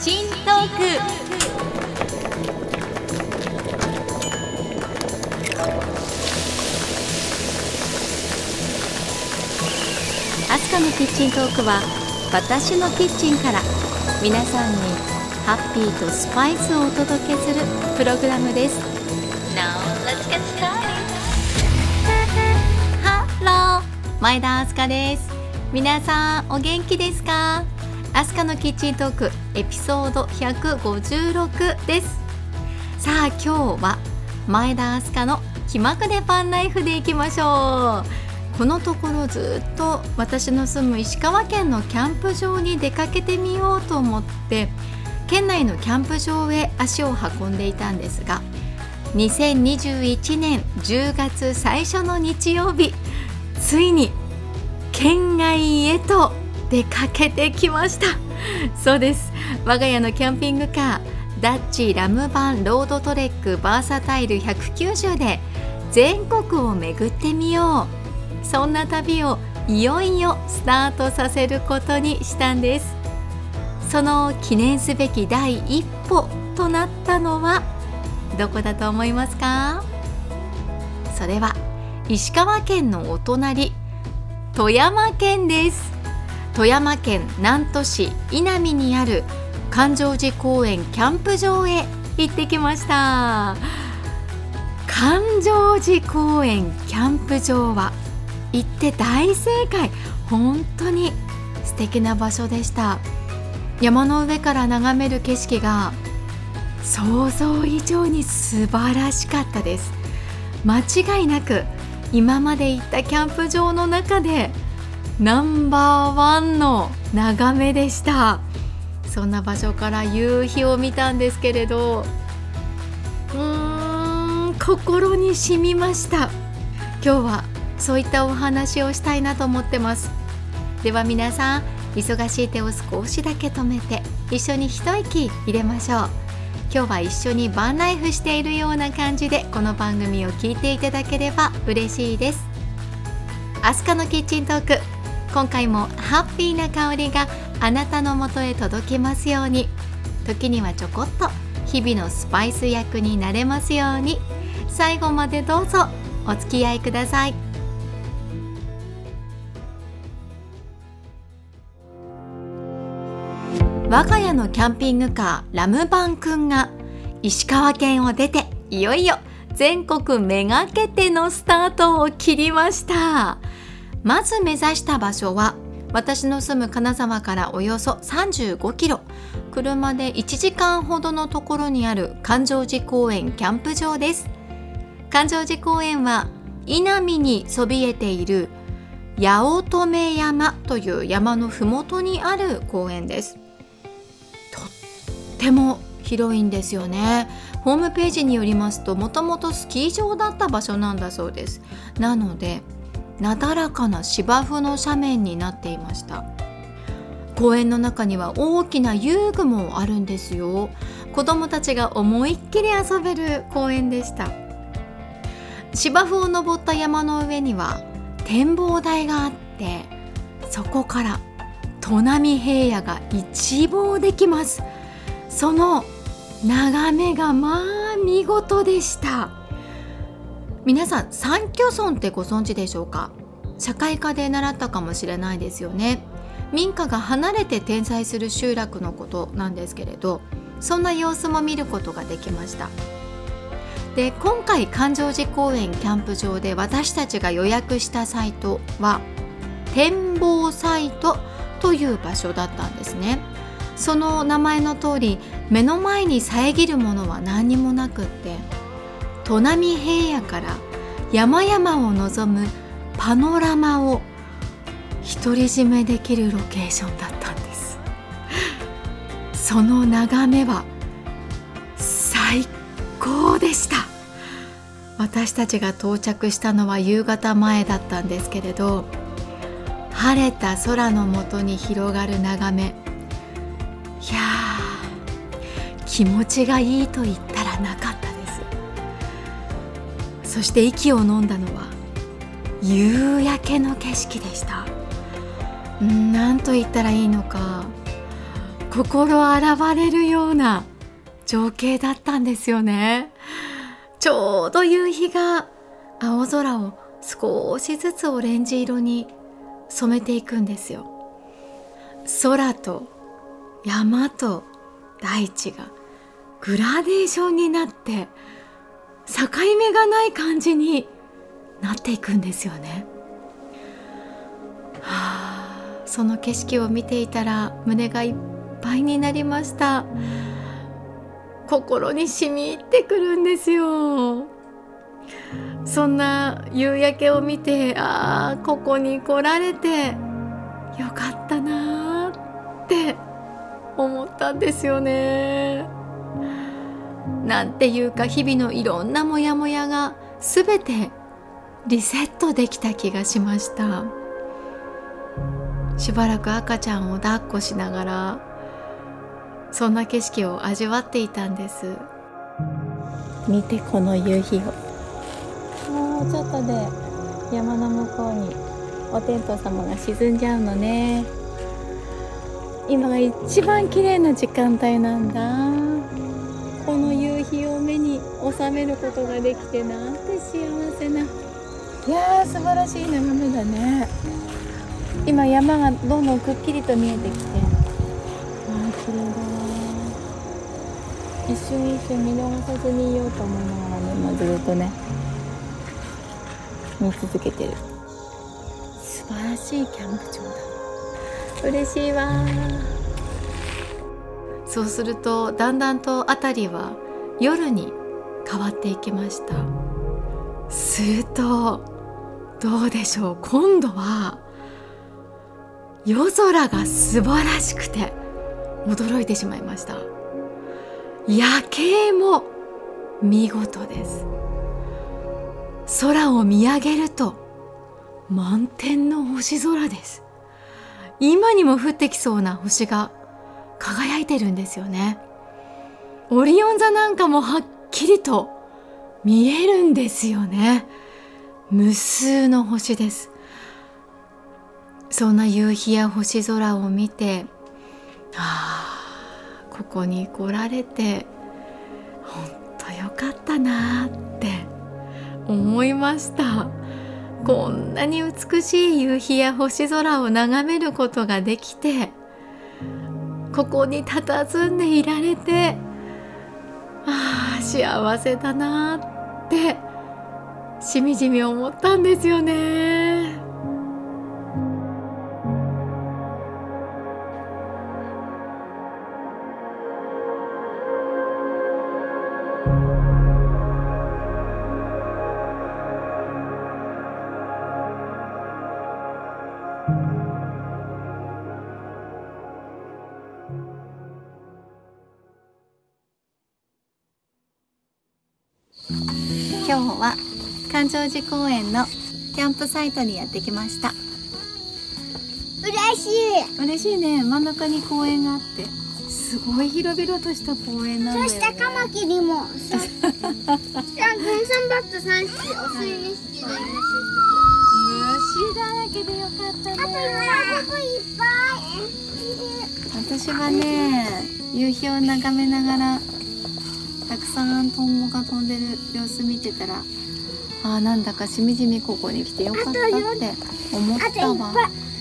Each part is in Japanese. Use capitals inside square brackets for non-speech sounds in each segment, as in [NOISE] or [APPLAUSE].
チントーク。アスカのキッチントークは私のキッチンから皆さんにハッピーとスパイスをお届けするプログラムです。Now let's get started. 前田アスカです。皆さんお元気ですか？アスカのキッチントークエピソード156です。さあ今日は前田アスカの気まぐれパンナイフでいきましょう。このところずっと私の住む石川県のキャンプ場に出かけてみようと思って県内のキャンプ場へ足を運んでいたんですが2021年10月最初の日曜日ついに県外へと出かけてきました。そうです。我が家のキャンピングカーダッチラムバンロードトレックバーサタイル190で全国を巡ってみよう。そんな旅をいよいよスタートさせることにしたんです。その記念すべき第一歩となったのはどこだと思いますか？それは石川県のお隣富山県です。富山県南砺市稲美にある環状寺公園キャンプ場へ行ってきました。環状寺公園キャンプ場は行って大正解。本当に素敵な場所でした。山の上から眺める景色が想像以上に素晴らしかったです。間違いなく今まで行ったキャンプ場の中でナンバーワンの眺めでした。そんな場所から夕日を見たんですけれどうーん心に染みました。今日はそういったお話をしたいなと思ってます。では皆さん忙しい手を少しだけ止めて一緒に一息入れましょう。今日は一緒にバンライフしているような感じでこの番組を聞いていただければ嬉しいです。アスカのキッチントーク今回もハッピーな香りがあなたのもとへ届きますように。時にはちょこっと日々のスパイス役になれますように。最後までどうぞお付き合いください。我が家のキャンピングカーラムバンくんが石川県を出ていよいよ全国めがけてのスタートを切りました。まず目指した場所は私の住む金沢からおよそ35キロ。車で1時間ほどのところにある環状寺公園キャンプ場です。環状寺公園は稲見にそびえている八乙女山という山のふもとにある公園です。とっても広いんですよね。ホームページによりますともともとスキー場だった場所なんだそうです。なのでなだらかな芝生の斜面になっていました。公園の中には大きな遊具もあるんですよ。子供たちが思いっきり遊べる公園でした。芝生を登った山の上には展望台があってそこから砺波平野が一望できます。その眺めがまあ見事でした。皆さん三居村ってご存知でしょうか？社会科で習ったかもしれないですよね。民家が離れて点在する集落のことなんですけれどそんな様子も見ることができました。で今回環状寺公園キャンプ場で私たちが予約したサイトは展望サイトという場所だったんですね。その名前の通り目の前に遮るものは何にもなくって砺波平野から山々を望むパノラマを独り占めできるロケーションだったんです。その眺めは最高でした。私たちが到着したのは夕方前だったんですけれど晴れた空の下に広がる眺め。いや気持ちがいいと言ったらなかったそして息を飲んだのは夕焼けの景色でした。ん何と言ったらいいのか心洗われるような情景だったんですよね。ちょうど夕日が青空を少しずつオレンジ色に染めていくんですよ。空と山と大地がグラデーションになって境目がない感じになっていくんですよね。はあ、その景色を見ていたら胸がいっぱいになりました。心に染み入ってくるんですよ。そんな夕焼けを見てああここに来られてよかったなーって思ったんですよね。なんていうか日々のいろんなモヤモヤが全てリセットできた気がしました。しばらく赤ちゃんを抱っこしながらそんな景色を味わっていたんです。見てこの夕日を。もうちょっとで山の向こうにお天道様が沈んじゃうのね。今が一番綺麗な時間帯なんだ。の夕日を目に収めることができてなんて幸せな。いやー素晴らしい眺めだね。今山がどんどんくっきりと見えてきて。ああ綺麗だ一瞬一瞬見逃さずにいようと思いながらね、まあ、ずっとね見続けてる。素晴らしいキャンプ場だ。嬉しいわそうするとだんだんと辺りは夜に変わっていきました。するとどうでしょう。今度は夜空が素晴らしくて驚いてしまいました。夜景も見事です。空を見上げると満天の星空です。今にも降ってきそうな星が輝いてるんですよね。オリオン座なんかもはっきりと見えるんですよね。無数の星です。そんな夕日や星空を見てあここに来られて本当よかったなって思いました。こんなに美しい夕日や星空を眺めることができてここに佇んでいられてああ幸せだなってしみじみ思ったんですよね。環状寺公園のキャンプサイトにやってきました。嬉しい。嬉しいね。真ん中に公園があって。すごい広々とした公園なんだよ、ね、そしてカマキリも。虫だらけでよかったね。あと今ここいっぱい私はね夕日を眺めながらたくさんトンボが飛んでる様子見てたらあーなんだかしみじみここに来てよかったって思ったわ。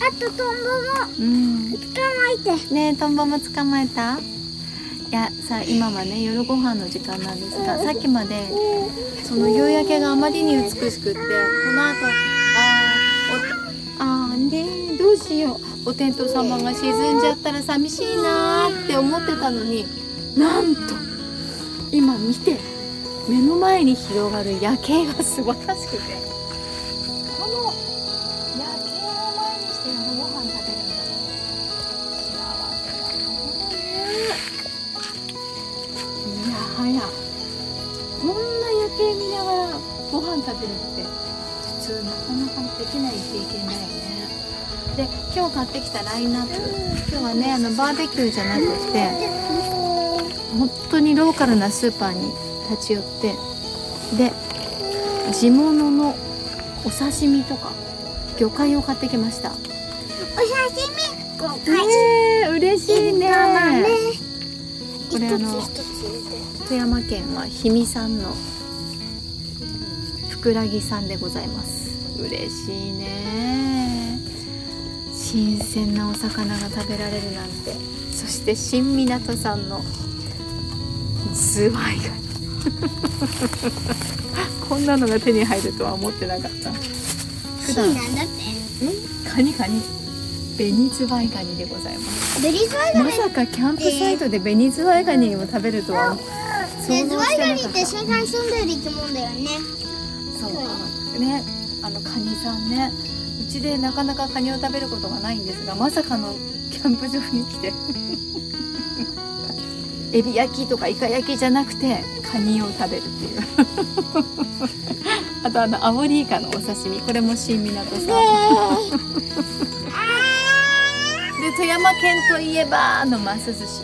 あとトンボもうん。捕まえてねえトンボも捕まえた？いやさ今はね夜ご飯の時間なんですがさっきまでその夕焼けがあまりに美しくってこの後ああーねどうしよう。お天道様が沈んじゃったら寂しいなーって思ってたのになんと今見て目の前に広がる夜景が素晴らしくて。この夜景を前にして夜ご飯食べるんだ幸せだねいやはやこんな夜景見ながらご飯食べるって普通なかなかできない経験だよね。で今日買ってきたラインナップ。今日はねあのバーベキューじゃなくて本当にローカルなスーパーに立ち寄ってで地物のお刺身とか魚介を買ってきました。お刺身5回えー、嬉しいね。これあの富山県は氷見産のふくらぎさんでございます。嬉しいね。新鮮なお魚が食べられるなんて。そして新港さんのズワイガニ [LAUGHS] こんなのが手に入るとは思ってなかった。普段。なんだって。カニカニ。紅ズワイガニでございます。ベリーズワイガニ。まさかキャンプサイトで紅ズワイガニを食べるとは。ベズワイガニっなかった。て深海に住ん。でる生き物だよねそうね。あのカニさんね。うちでなかなかカニを食べることがないんですがまさかのキャンプ場に来てエビ焼きとかイカ焼きじゃなくてカニを食べるっていう。[LAUGHS] あとあのアオリイカのお刺身。これも新港さん。[LAUGHS] で富山県といえばあのマス寿司。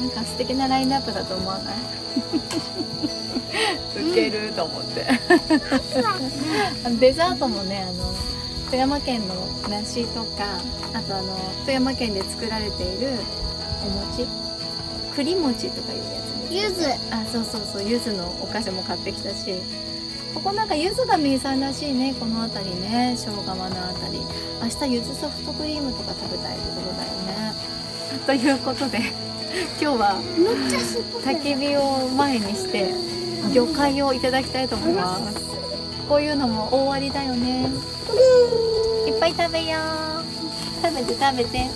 なんか素敵なラインナップだと思わない？[LAUGHS] ウケると思って。デザートもねあの富山県の梨とかあとあの富山県で作られているお餅栗餅とかいうやつですゆずあそうそうそう柚子のお菓子も買ってきたし。ここなんか柚子が名産らしいねこの辺りね庄川の辺り。明日柚子ソフトクリームとか食べたいところだよね。[LAUGHS] ということで [LAUGHS] 今日は焚き火を前にして魚介をいただきたいと思います。こういうのも大ありだよね。いっぱい食べよう。食べて食べて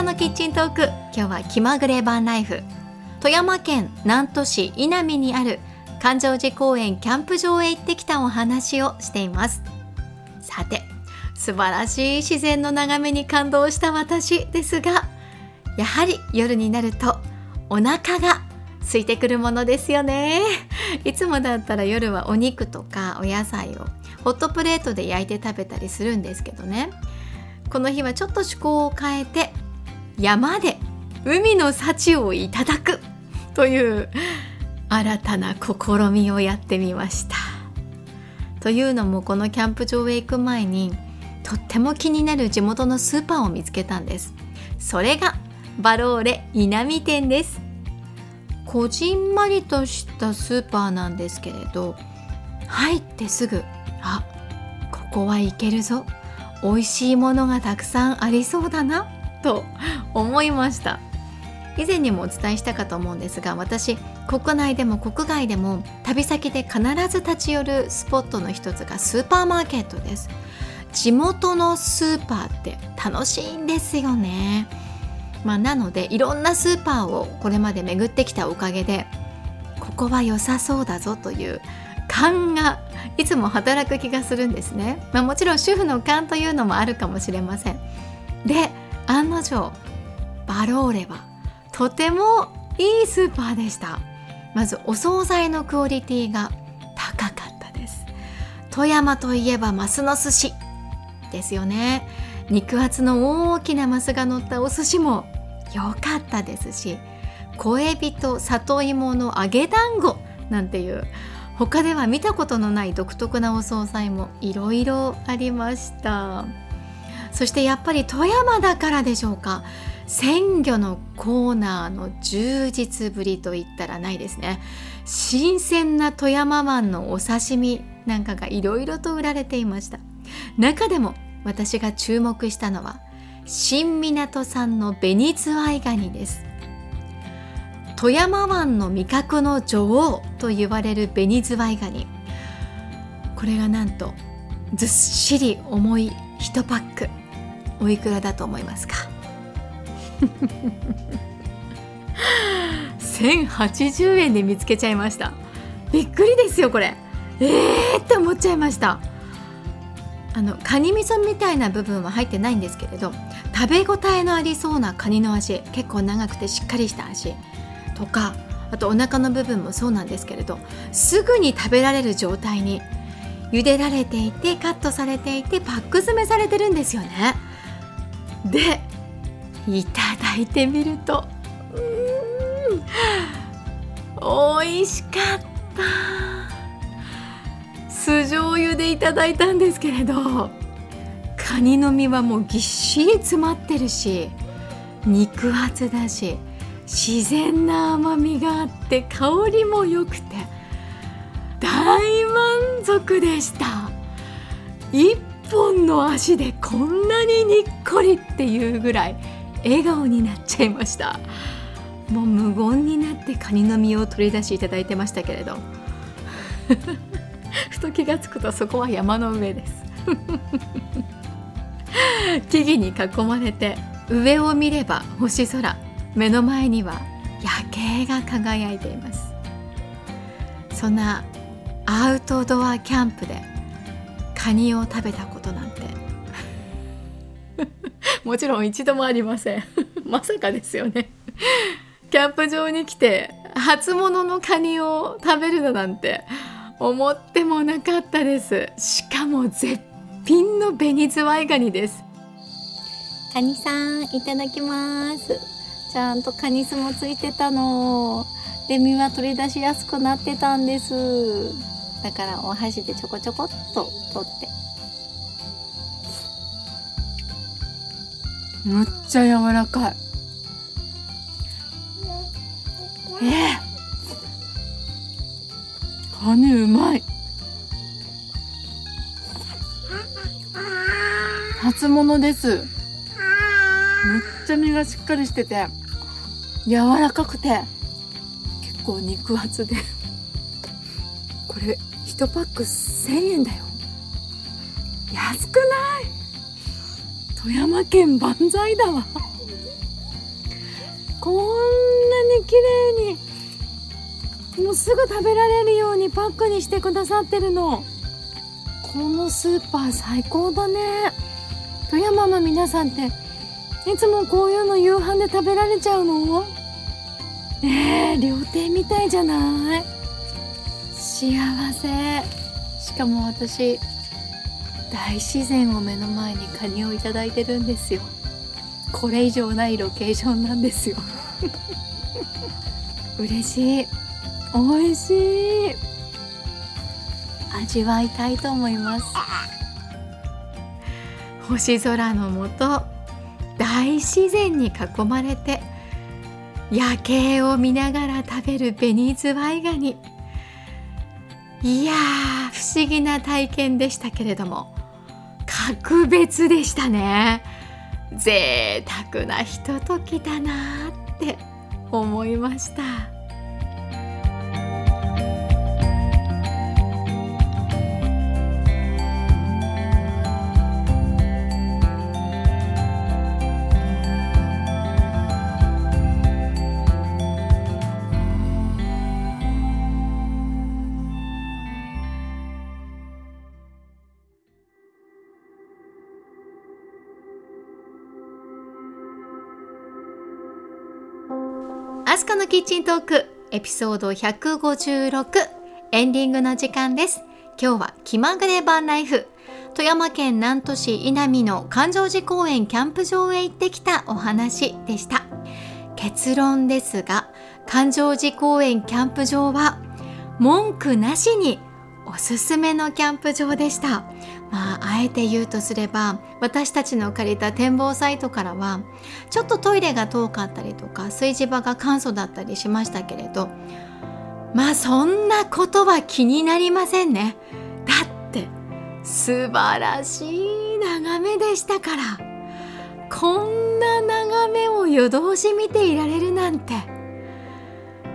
アスカのキッチントーク。今日は気まぐれバンライフ。富山県南砺市稲美にある環状寺公園キャンプ場へ行ってきたお話をしています。さて素晴らしい自然の眺めに感動した私ですがやはり夜になるとお腹が空いてくるものですよね。いつもだったら夜はお肉とかお野菜をホットプレートで焼いて食べたりするんですけどね。この日はちょっと趣向を変えて山で海の幸をいただくという新たな試みをやってみました。というのもこのキャンプ場へ行く前にとっても気になる地元のスーパーを見つけたんです。それがバローレ稲美店です。こじんまりとしたスーパーなんですけれど入ってすぐあここはいけるぞ美味しいものがたくさんありそうだな [LAUGHS] と思いました。以前にもお伝えしたかと思うんですが私国内でも国外でも旅先で必ず立ち寄るスポットの一つがスーパーマーケットです。地元のスーパーって楽しいんですよね。まあなのでいろんなスーパーをこれまで巡ってきたおかげでここは良さそうだぞという勘がいつも働く気がするんですね、まあ、もちろん主婦の勘というのもあるかもしれません。で案の定バローレはとてもいいスーパーでした。まずお惣菜のクオリティが高かったです。富山といえばマスの寿司ですよね。肉厚の大きなマスが乗ったお寿司も良かったですし小エビと里芋の揚げ団子なんていう他では見たことのない独特なお惣菜もいろいろありました。そしてやっぱり富山だからでしょうか。鮮魚のコーナーの充実ぶりといったらないですね。新鮮な富山湾のお刺身なんかがいろいろと売られていました。中でも私が注目したのは新港産の紅ズワイガニです。富山湾の味覚の女王と言われる紅ズワイガニ。これがなんとずっしり重い1パック。おいくらだと思いますか？[LAUGHS] 1080円で見つけちゃいました。びっくりですよこれ。えーって思っちゃいました。あのカニ味噌みたいな部分は入ってないんですけれど食べ応えのありそうなカニの味結構長くてしっかりした味。とかあとお腹の部分もそうなんですけれどすぐに食べられる状態に茹でられていてカットされていてパック詰めされてるんですよね。でいただいてみるとうん美味しかった。酢醤油でいただいたんですけれどカニの身はもうぎっしり詰まってるし肉厚だし自然な甘みがあって香りも良くて大満足でした。一本の足でこんなににっこりっていうぐらい笑顔になっちゃいました。もう無言になってカニの身を取り出していただいてましたけれど。[LAUGHS] ふと気が付くとそこは山の上です。[LAUGHS] 木々に囲まれて上を見れば星空。目の前には夜景が輝いています。そんなアウトドアキャンプでカニを食べたことなんて。[LAUGHS] もちろん一度もありません。[LAUGHS] まさかですよね。キャンプ場に来て初物のカニを食べるのなんて思ってもなかったです。しかも絶品の紅ズワイガニです。カニさんいただきます。ちゃんとカニ酢もついてたの。で身は取り出しやすくなってたんです。だからお箸でちょこちょこっと取って。むっちゃ柔らかい。ええ。カニうまい。初物です。むっちゃ身がしっかりしてて柔らかくて結構肉厚で。これ1パック1000円だよ。安くない？富山県万歳だわ。こんなに綺麗にもうすぐ食べられるようにパックにしてくださってるの。このスーパー最高だね。富山の皆さんっていつもこういうの夕飯で食べられちゃうの？え、料亭みたいじゃない？幸せ。しかも私大自然を目の前にカニをいただいてるんですよ。これ以上ないロケーションなんですよ。[LAUGHS] 嬉しい。美味しい。味わいたいと思います。星空の下大自然に囲まれて夜景を見ながら食べる紅ズワイガニ。いや不思議な体験でしたけれども。格別でしたね。贅沢なひとときだなって思いました。キッチントークエピソード156エンディングの時間です。今日は気まぐれバンライフ。富山県南砺市稲美の環状寺公園キャンプ場へ行ってきたお話でした。結論ですが環状寺公園キャンプ場は文句なしにおすすめのキャンプ場でした。まあ、あえて言うとすれば私たちの借りた展望サイトからはちょっとトイレが遠かったりとか炊事場が簡素だったりしましたけれどまあそんなことは気になりませんね。だって素晴らしい眺めでしたから。こんな眺めを夜通し見ていられるなんて。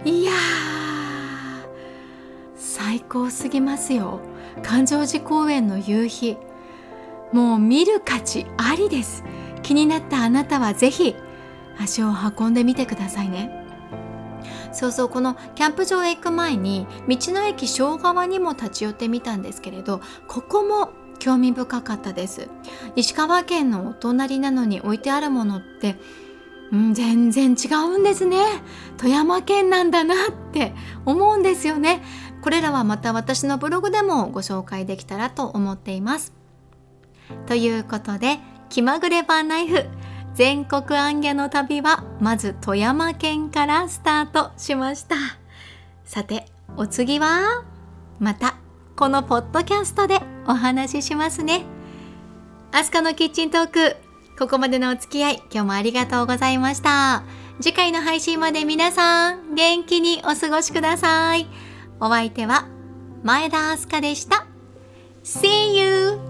いや最高すぎますよ。環状寺公園の夕日。もう見る価値ありです。気になったあなたはぜひ足を運んでみてくださいね。そうそうこのキャンプ場へ行く前に道の駅小川にも立ち寄ってみたんですけれどここも興味深かったです。石川県のお隣なのに置いてあるものってうん、全然違うんですね。富山県なんだなって思うんですよね。これらはまた私のブログでもご紹介できたらと思っています。ということで気まぐれバンライフ全国アンギャの旅はまず富山県からスタートしました。さてお次はまたこのポッドキャストでお話ししますね。アスカのキッチントークここまでのお付き合い今日もありがとうございました。次回の配信まで皆さん元気にお過ごしください。お相手は前田明日香でした See you!